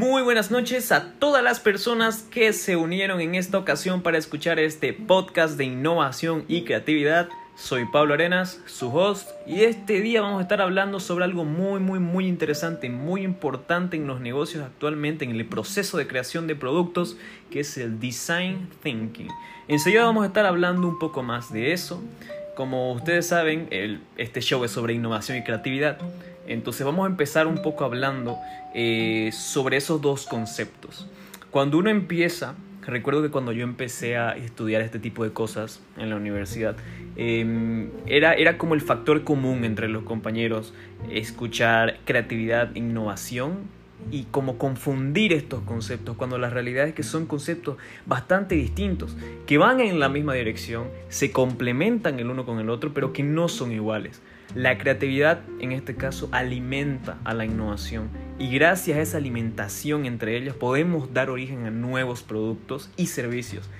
Muy buenas noches a todas las personas que se unieron en esta ocasión para escuchar este podcast de innovación y creatividad. Soy Pablo Arenas, su host, y este día vamos a estar hablando sobre algo muy, muy, muy interesante, muy importante en los negocios actualmente, en el proceso de creación de productos, que es el design thinking. Enseguida vamos a estar hablando un poco más de eso. Como ustedes saben, este show es sobre innovación y creatividad. Entonces vamos a empezar un poco hablando eh, sobre esos dos conceptos. Cuando uno empieza, recuerdo que cuando yo empecé a estudiar este tipo de cosas en la universidad, em, era, era como el factor común entre los compañeros escuchar creatividad, innovación y como confundir estos conceptos cuando la realidad es que son conceptos bastante distintos, que van en la misma dirección, se complementan el uno con el otro, pero que no son iguales. La creatividad, en este caso, alimenta a la innovación y gracias a esa alimentación entre ellas podemos dar origen a nuevos productos y servicios,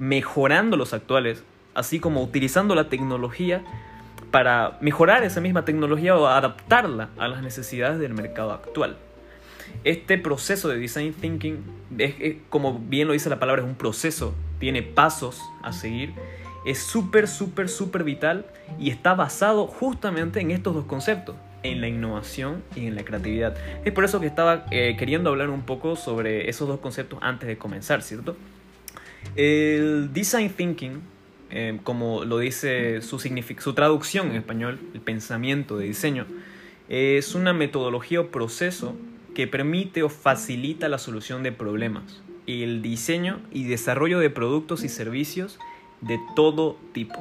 mejorando los actuales, así como utilizando la tecnología para mejorar esa misma tecnología o adaptarla a las necesidades del mercado actual. Este proceso de design thinking, como bien lo dice la palabra, es un proceso, tiene pasos a seguir es súper, súper, súper vital y está basado justamente en estos dos conceptos, en la innovación y en la creatividad. Es por eso que estaba eh, queriendo hablar un poco sobre esos dos conceptos antes de comenzar, ¿cierto? El design thinking, eh, como lo dice su, su traducción en español, el pensamiento de diseño, es una metodología o proceso que permite o facilita la solución de problemas, el diseño y desarrollo de productos y servicios de todo tipo.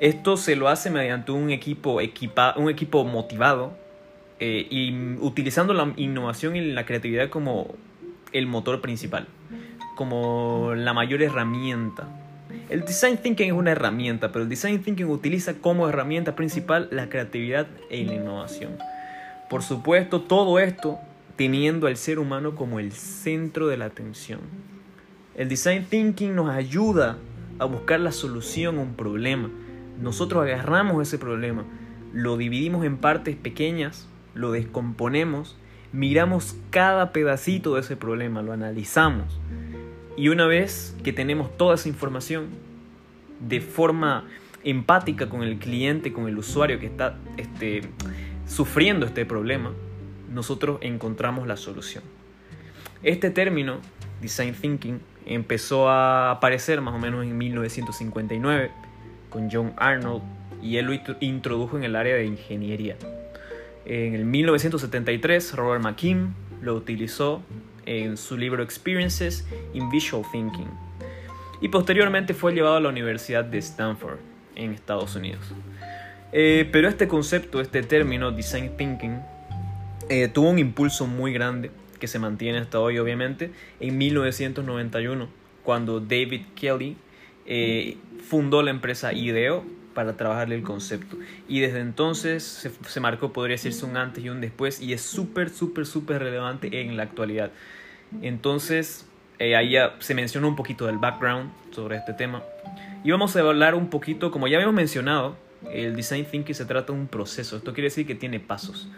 Esto se lo hace mediante un equipo, un equipo motivado eh, y utilizando la innovación y la creatividad como el motor principal, como la mayor herramienta. El design thinking es una herramienta, pero el design thinking utiliza como herramienta principal la creatividad y la innovación. Por supuesto, todo esto teniendo al ser humano como el centro de la atención. El design thinking nos ayuda a buscar la solución a un problema. Nosotros agarramos ese problema, lo dividimos en partes pequeñas, lo descomponemos, miramos cada pedacito de ese problema, lo analizamos. Y una vez que tenemos toda esa información, de forma empática con el cliente, con el usuario que está este, sufriendo este problema, nosotros encontramos la solución. Este término, design thinking, empezó a aparecer más o menos en 1959 con John Arnold y él lo introdujo en el área de ingeniería. En el 1973 Robert McKean lo utilizó en su libro Experiences in Visual Thinking y posteriormente fue llevado a la Universidad de Stanford en Estados Unidos. Eh, pero este concepto, este término, Design Thinking, eh, tuvo un impulso muy grande que se mantiene hasta hoy obviamente, en 1991, cuando David Kelly eh, fundó la empresa IDEO para trabajarle el concepto. Y desde entonces se, marcó, podría decirse, un antes y un después, y es súper, súper, súper relevante en la actualidad. Entonces, eh, ahí ya se menciona un poquito del background sobre este tema. Y vamos a hablar un poquito, como ya habíamos mencionado, el design thinking se trata de un proceso. Esto quiere decir que tiene pasos.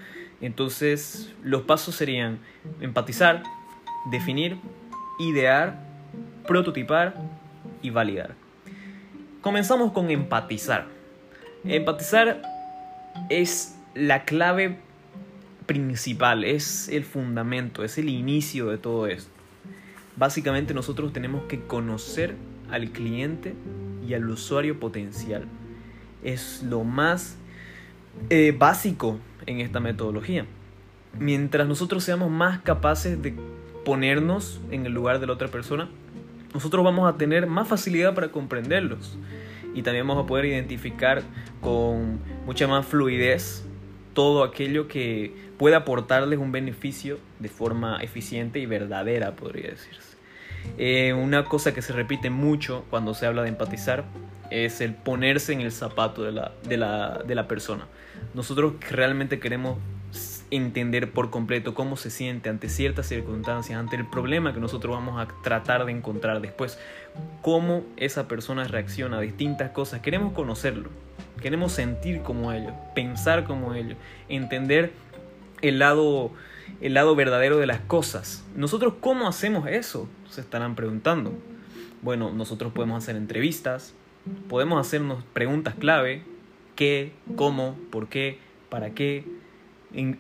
Entonces, los pasos serían empatizar, definir, idear, prototipar y validar. Comenzamos con empatizar. Empatizar es la clave principal, es el fundamento, es el inicio de todo esto. Básicamente nosotros tenemos que conocer al cliente y al usuario potencial. Es lo más eh, básico en esta metodología. Mientras nosotros seamos más capaces de ponernos en el lugar de la otra persona, nosotros vamos a tener más facilidad para comprenderlos y también vamos a poder identificar con mucha más fluidez todo aquello que pueda aportarles un beneficio de forma eficiente y verdadera, podría decirse. Eh, una cosa que se repite mucho cuando se habla de empatizar es el ponerse en el zapato de la, de la, de la persona. Nosotros realmente queremos entender por completo cómo se siente ante ciertas circunstancias, ante el problema que nosotros vamos a tratar de encontrar después, cómo esa persona reacciona a distintas cosas. Queremos conocerlo, queremos sentir como ellos, pensar como ellos, entender el lado el lado verdadero de las cosas. ¿Nosotros cómo hacemos eso? Se estarán preguntando. Bueno, nosotros podemos hacer entrevistas, podemos hacernos preguntas clave, qué, cómo, por qué, para qué.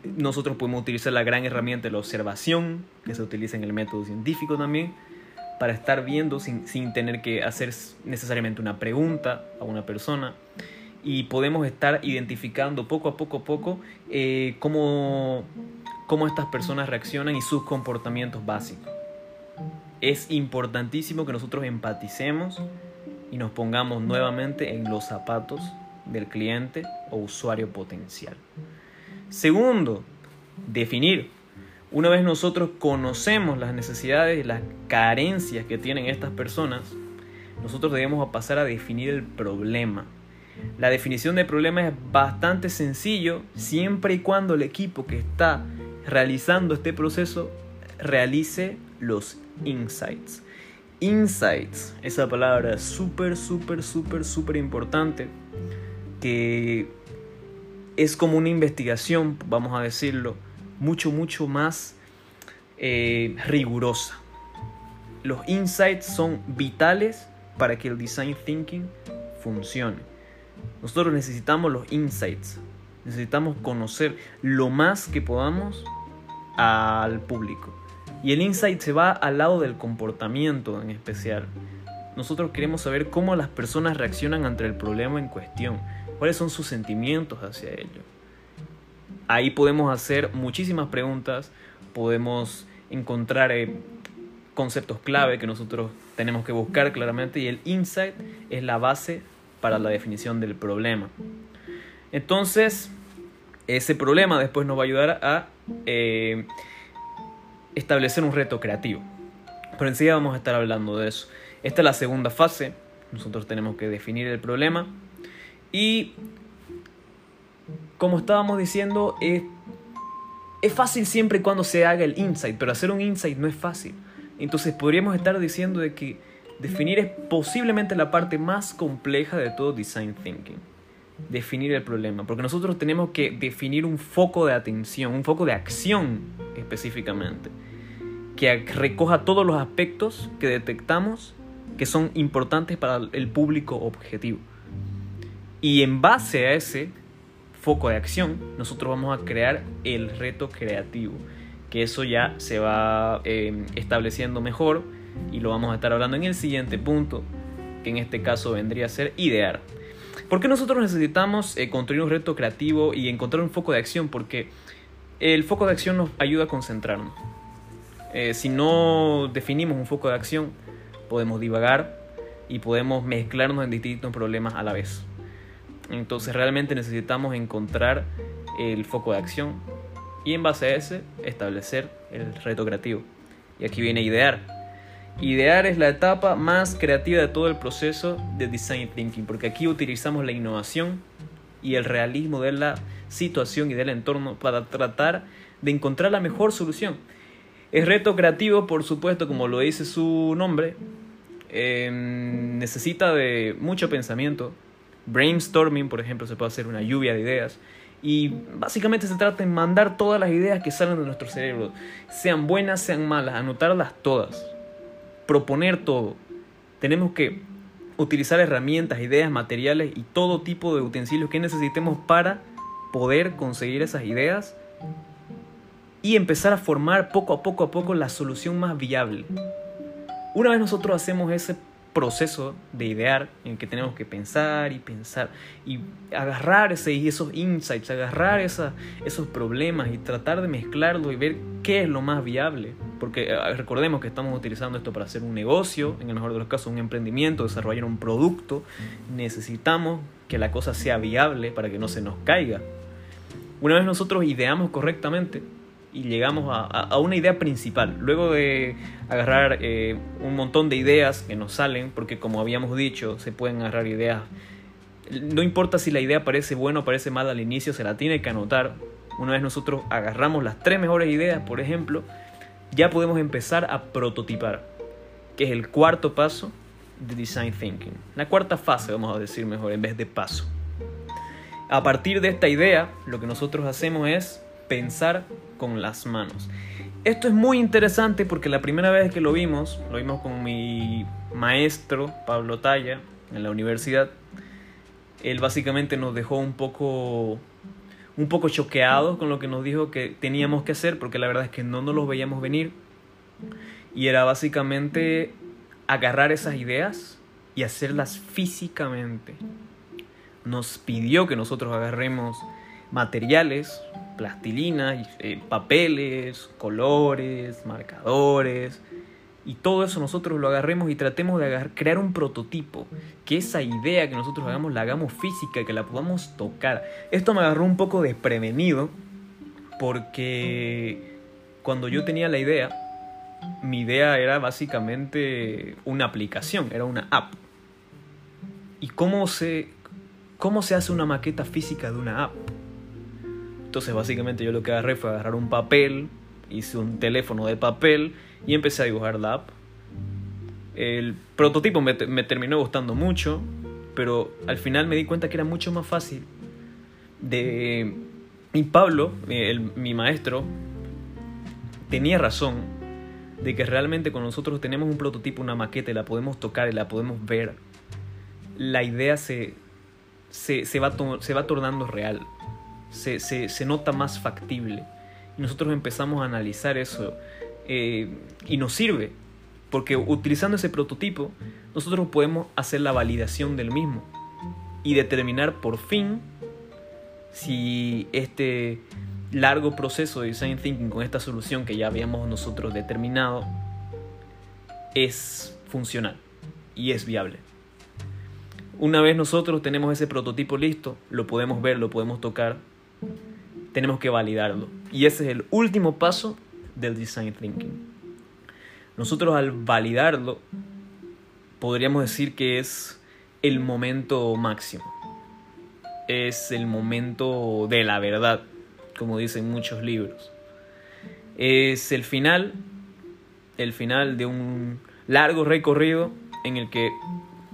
Nosotros podemos utilizar la gran herramienta de la observación, que se utiliza en el método científico también, para estar viendo sin, tener que hacer necesariamente una pregunta a una persona. Y podemos estar identificando poco a poco a poco eh, cómo, cómo estas personas reaccionan y sus comportamientos básicos. Es importantísimo que nosotros empaticemos y nos pongamos nuevamente en los zapatos del cliente o usuario potencial. Segundo, definir. Una vez nosotros conocemos las necesidades y las carencias que tienen estas personas, nosotros debemos pasar a definir el problema. La definición del problema es bastante sencillo siempre y cuando el equipo que está realizando este proceso realice los insights. Insights, esa palabra súper, súper, súper, súper importante que es como una investigación, vamos a decirlo, mucho, mucho más eh, rigurosa. Los insights son vitales para que el design thinking funcione. Nosotros necesitamos los insights, necesitamos conocer lo más que podamos al público. Y el insight se va al lado del comportamiento en especial. Nosotros queremos saber cómo las personas reaccionan ante el problema en cuestión cuáles son sus sentimientos hacia ello. Ahí podemos hacer muchísimas preguntas, podemos encontrar eh, conceptos clave que nosotros tenemos que buscar claramente y el insight es la base para la definición del problema. Entonces, ese problema después nos va a ayudar a eh, establecer un reto creativo. Pero enseguida vamos a estar hablando de eso. Esta es la segunda fase. Nosotros tenemos que definir el problema, y como estábamos diciendo, es, es fácil siempre y cuando se haga el insight, pero hacer un insight no es fácil. Entonces podríamos estar diciendo de que definir es posiblemente la parte más compleja de todo design thinking. Definir el problema, porque nosotros tenemos que definir un foco de atención, un foco de acción específicamente, que recoja todos los aspectos que detectamos que son importantes para el público objetivo. Y en base a ese foco de acción, nosotros vamos a crear el reto creativo, que eso ya se va em, estableciendo mejor y lo vamos a estar hablando en el siguiente punto, que en este caso vendría a ser idear. ¿Por qué nosotros necesitamos eh, construir un reto creativo y encontrar un foco de acción? Porque el foco de acción nos ayuda a concentrarnos. Eh, si no definimos un foco de acción, podemos divagar y podemos mezclarnos en distintos problemas a la vez. Entonces realmente necesitamos encontrar el foco de acción y en base a ese establecer el reto creativo. Y aquí viene idear. Idear es la etapa más creativa de todo el proceso de design thinking, porque aquí utilizamos la innovación y el realismo de la situación y del entorno para tratar de encontrar la mejor solución. El reto creativo, por supuesto, como lo dice su nombre, em, necesita de mucho pensamiento, Brainstorming, por ejemplo, se puede hacer una lluvia de ideas. Y básicamente se trata de mandar todas las ideas que salen de nuestro cerebro, sean buenas, sean malas, anotarlas todas, proponer todo. Tenemos que utilizar herramientas, ideas, materiales y todo tipo de utensilios que necesitemos para poder conseguir esas ideas y empezar a formar poco a poco a poco la solución más viable. Una vez nosotros hacemos ese proceso de idear en el que tenemos que pensar y pensar y agarrar ese, esos insights, agarrar esa, esos problemas y tratar de mezclarlo y ver qué es lo más viable. Porque eh, recordemos que estamos utilizando esto para hacer un negocio, en el mejor de los casos un emprendimiento, desarrollar un producto. Necesitamos que la cosa sea viable para que no se nos caiga. Una vez nosotros ideamos correctamente, y llegamos a, una idea principal. Luego de agarrar eh, un montón de ideas que nos salen, porque como habíamos dicho, se pueden agarrar ideas. No importa si la idea parece buena o parece mala al inicio, se la tiene que anotar. Una vez nosotros agarramos las tres mejores ideas, por ejemplo, ya podemos empezar a prototipar, que es el cuarto paso de Design Thinking. La cuarta fase, vamos a decir mejor, en vez de paso. A partir de esta idea, lo que nosotros hacemos es pensar con las manos. Esto es muy interesante porque la primera vez que lo vimos, lo vimos con mi maestro Pablo Talla en la universidad. Él básicamente nos dejó un poco un poco choqueados con lo que nos dijo que teníamos que hacer porque la verdad es que no nos los veíamos venir y era básicamente agarrar esas ideas y hacerlas físicamente. Nos pidió que nosotros agarremos materiales, plastilina, eh, papeles, colores, marcadores, y todo eso nosotros lo agarremos y tratemos de crear un prototipo, que esa idea que nosotros hagamos la hagamos física, que la podamos tocar. Esto me agarró un poco desprevenido porque cuando yo tenía la idea, mi idea era básicamente una aplicación, era una app. ¿Y cómo se, cómo se hace una maqueta física de una app? Entonces básicamente yo lo que agarré fue agarrar un papel, hice un teléfono de papel y empecé a dibujar la app. El prototipo me, terminó gustando mucho, pero al final me di cuenta que era mucho más fácil de... Y Pablo, mi maestro, tenía razón de que realmente cuando nosotros tenemos un prototipo, una maqueta y la podemos tocar y la podemos ver, la idea se, se, se va, se va tornando real se, se, nota más factible. Y nosotros empezamos a analizar eso eh, y nos sirve, porque utilizando ese prototipo, nosotros podemos hacer la validación del mismo y determinar por fin si este largo proceso de design thinking con esta solución que ya habíamos nosotros determinado es funcional y es viable. Una vez nosotros tenemos ese prototipo listo, lo podemos ver, lo podemos tocar, tenemos que validarlo. Y ese es el último paso del design thinking. Nosotros al validarlo, podríamos decir que es el momento máximo. Es el momento de la verdad, como dicen muchos libros. Es el final, el final de un largo recorrido en el que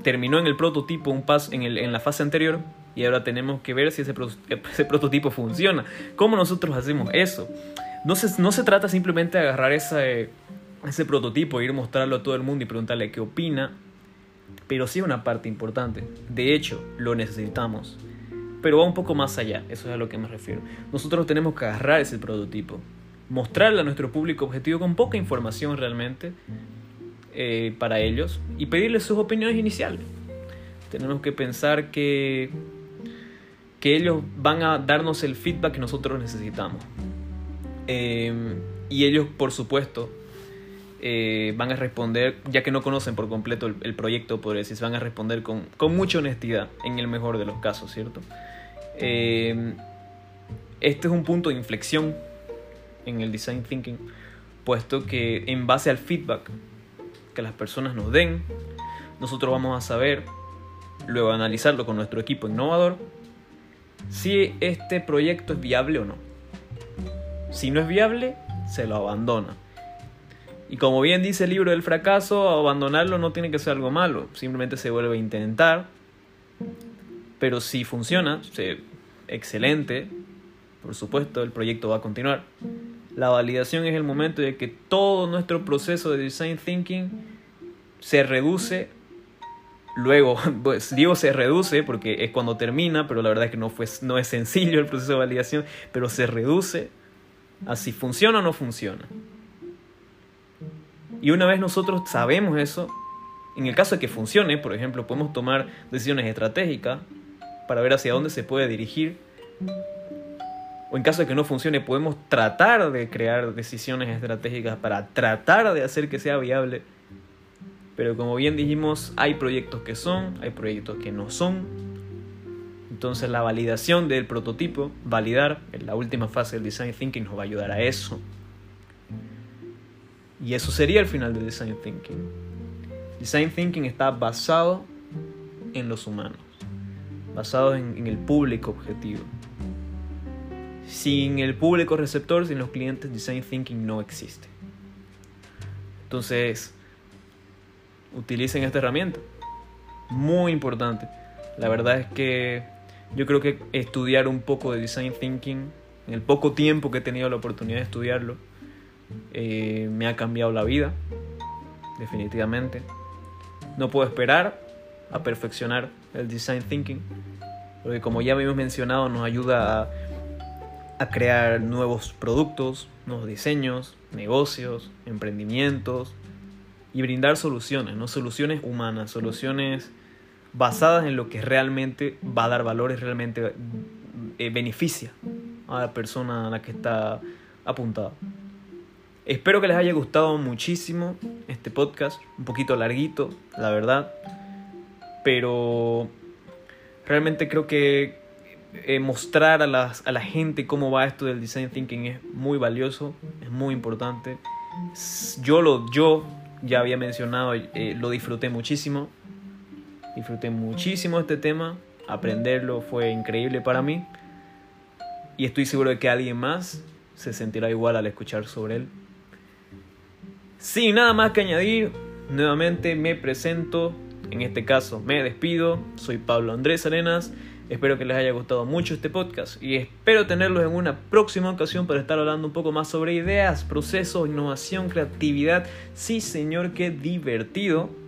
terminó en el prototipo un paso en, el, en la fase anterior y ahora tenemos que ver si ese, ese prototipo funciona. ¿Cómo nosotros hacemos eso? No se, no se trata simplemente de agarrar ese, ese prototipo, ir a mostrarlo a todo el mundo y preguntarle qué opina, pero sí una parte importante. De hecho, lo necesitamos. Pero va un poco más allá, eso es a lo que me refiero. Nosotros tenemos que agarrar ese prototipo, mostrarle a nuestro público objetivo con poca información realmente eh, para ellos y pedirles sus opiniones iniciales. Tenemos que pensar que que ellos van a darnos el feedback que nosotros necesitamos. Em, y ellos, por supuesto, eh, van a responder, ya que no conocen por completo el, proyecto, por decir, van a responder con, con, mucha honestidad, en el mejor de los casos, ¿cierto? Em, este es un punto de inflexión en el design thinking, puesto que en base al feedback que las personas nos den, nosotros vamos a saber, luego analizarlo con nuestro equipo innovador, si este proyecto es viable o no. Si no es viable, se lo abandona. Y como bien dice el libro del fracaso, abandonarlo no tiene que ser algo malo, simplemente se vuelve a intentar. Pero si funciona, excelente, por supuesto, el proyecto va a continuar. La validación es el momento de que todo nuestro proceso de design thinking se reduce Luego, pues digo se reduce porque es cuando termina, pero la verdad es que no, fue, no es sencillo el proceso de validación, pero se reduce a si funciona o no funciona. Y una vez nosotros sabemos eso, en el caso de que funcione, por ejemplo, podemos tomar decisiones estratégicas para ver hacia dónde se puede dirigir. O en caso de que no funcione, podemos tratar de crear decisiones estratégicas para tratar de hacer que sea viable pero como bien dijimos, hay proyectos que son, hay proyectos que no son. Entonces la validación del prototipo, validar en la última fase del design thinking nos va a ayudar a eso. Y eso sería el final del design thinking. Design thinking está basado en los humanos, basado en, en el público objetivo. Sin el público receptor, sin los clientes, design thinking no existe. Entonces, utilicen esta herramienta. Muy importante. La verdad es que yo creo que estudiar un poco de design thinking en el poco tiempo que he tenido la oportunidad de estudiarlo, eh, me ha cambiado la vida, definitivamente. No puedo esperar a perfeccionar el design thinking, porque como ya habíamos mencionado, nos ayuda a, a crear nuevos productos, nuevos diseños, negocios, emprendimientos y brindar soluciones, no soluciones humanas, soluciones basadas en lo que realmente va a dar valores, realmente eh, beneficia a la persona a la que está apuntada. Espero que les haya gustado muchísimo este podcast, un poquito larguito, la verdad, pero realmente creo que eh, mostrar a, las, a la gente cómo va esto del design thinking es muy valioso, es muy importante. Yo lo yo ya había mencionado, eh, lo disfruté muchísimo, disfruté muchísimo este tema, aprenderlo fue increíble para mí y estoy seguro de que alguien más se sentirá igual al escuchar sobre él. Sin nada más que añadir, nuevamente me presento, en este caso me despido, soy Pablo Andrés Arenas, espero que les haya gustado mucho este podcast y espero tenerlos en una próxima ocasión para estar hablando un poco más sobre ideas, procesos, innovación, creatividad. Sí señor, qué divertido.